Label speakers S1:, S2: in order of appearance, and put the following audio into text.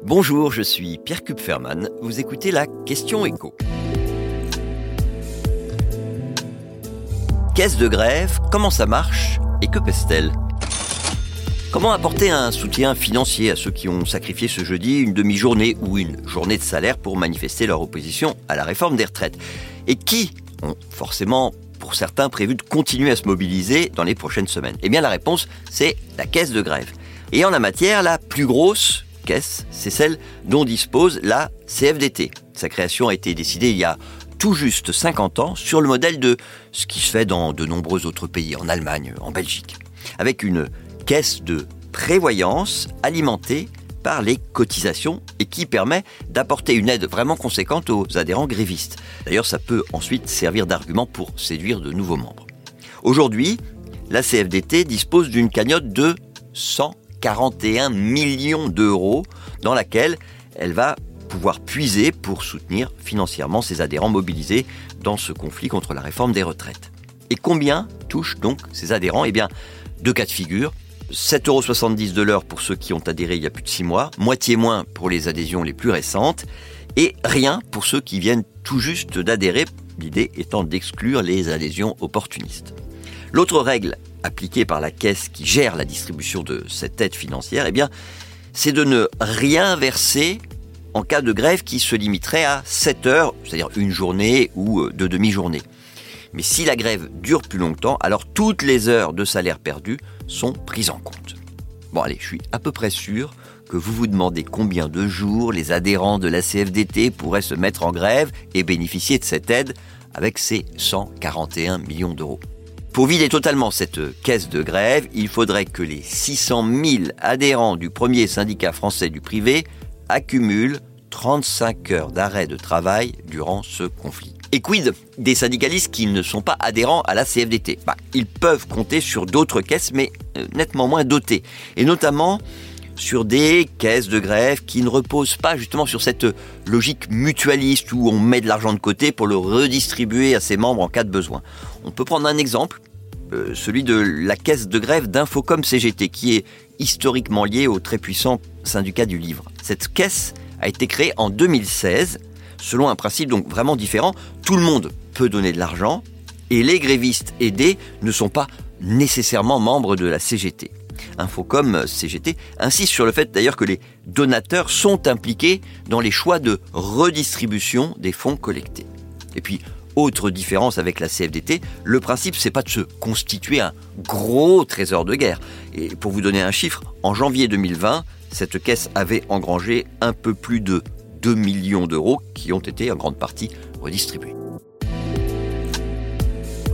S1: Bonjour, je suis Pierre Kupferman. Vous écoutez la Question Écho. Caisse de grève, comment ça marche et que pèse-t-elle? Comment apporter un soutien financier à ceux qui ont sacrifié ce jeudi une demi-journée ou une journée de salaire pour manifester leur opposition à la réforme des retraites? Et qui ont forcément, pour certains, prévu de continuer à se mobiliser dans les prochaines semaines? Eh bien la réponse, c'est la caisse de grève. Et en la matière, la plus grosse caisse, c'est celle dont dispose la CFDT. Sa création a été décidée il y a tout juste 50 ans sur le modèle de ce qui se fait dans de nombreux autres pays, en Allemagne, en Belgique, avec une caisse de prévoyance alimentée par les cotisations et qui permet d'apporter une aide vraiment conséquente aux adhérents grévistes. D'ailleurs, ça peut ensuite servir d'argument pour séduire de nouveaux membres. Aujourd'hui, la CFDT dispose d'une cagnotte de 141 millions d'euros dans laquelle elle va pouvoir puiser pour soutenir financièrement ses adhérents mobilisés dans ce conflit contre la réforme des retraites. Et combien touchent donc ces adhérents? Eh bien, deux cas de figure. 7,70 euros de l'heure pour ceux qui ont adhéré il y a plus de 6 mois, moitié moins pour les adhésions les plus récentes, et rien pour ceux qui viennent tout juste d'adhérer, l'idée étant d'exclure les adhésions opportunistes. L'autre règle appliquée par la caisse qui gère la distribution de cette aide financière, eh c'est de ne rien verser en cas de grève qui se limiterait à 7 heures, c'est-à-dire une journée ou euh, deux demi-journées. Mais si la grève dure plus longtemps, alors toutes les heures de salaire perdues sont prises en compte. Bon allez, je suis à peu près sûr que vous vous demandez combien de jours les adhérents de la CFDT pourraient se mettre en grève et bénéficier de cette aide avec ces 141 millions d'euros. Pour vider totalement cette caisse de grève, il faudrait que les 600 000 adhérents du premier syndicat français du privé accumulent 35 heures d'arrêt de travail durant ce conflit. Et quid des syndicalistes qui ne sont pas adhérents à la CFDT bah, Ils peuvent compter sur d'autres caisses, mais euh, nettement moins dotées. Et notamment sur des caisses de grève qui ne reposent pas justement sur cette logique mutualiste où on met de l'argent de côté pour le redistribuer à ses membres en cas de besoin. On peut prendre un exemple, euh, celui de la caisse de grève d'Infocom CGT, qui est historiquement liée au très puissant syndicat du livre. Cette caisse a été créée en 2016 selon un principe donc vraiment différent. Tout le monde peut donner de l'argent et les grévistes aidés ne sont pas nécessairement membres de la CGT. Infocom CGT insiste sur le fait d'ailleurs que les donateurs sont impliqués dans les choix de redistribution des fonds collectés. Et puis, autre différence avec la CFDT, le principe c'est pas de se constituer un gros trésor de guerre. Et pour vous donner un chiffre, en janvier 2020, cette caisse avait engrangé un peu plus de 2 millions d'euros qui ont été en grande partie redistribués.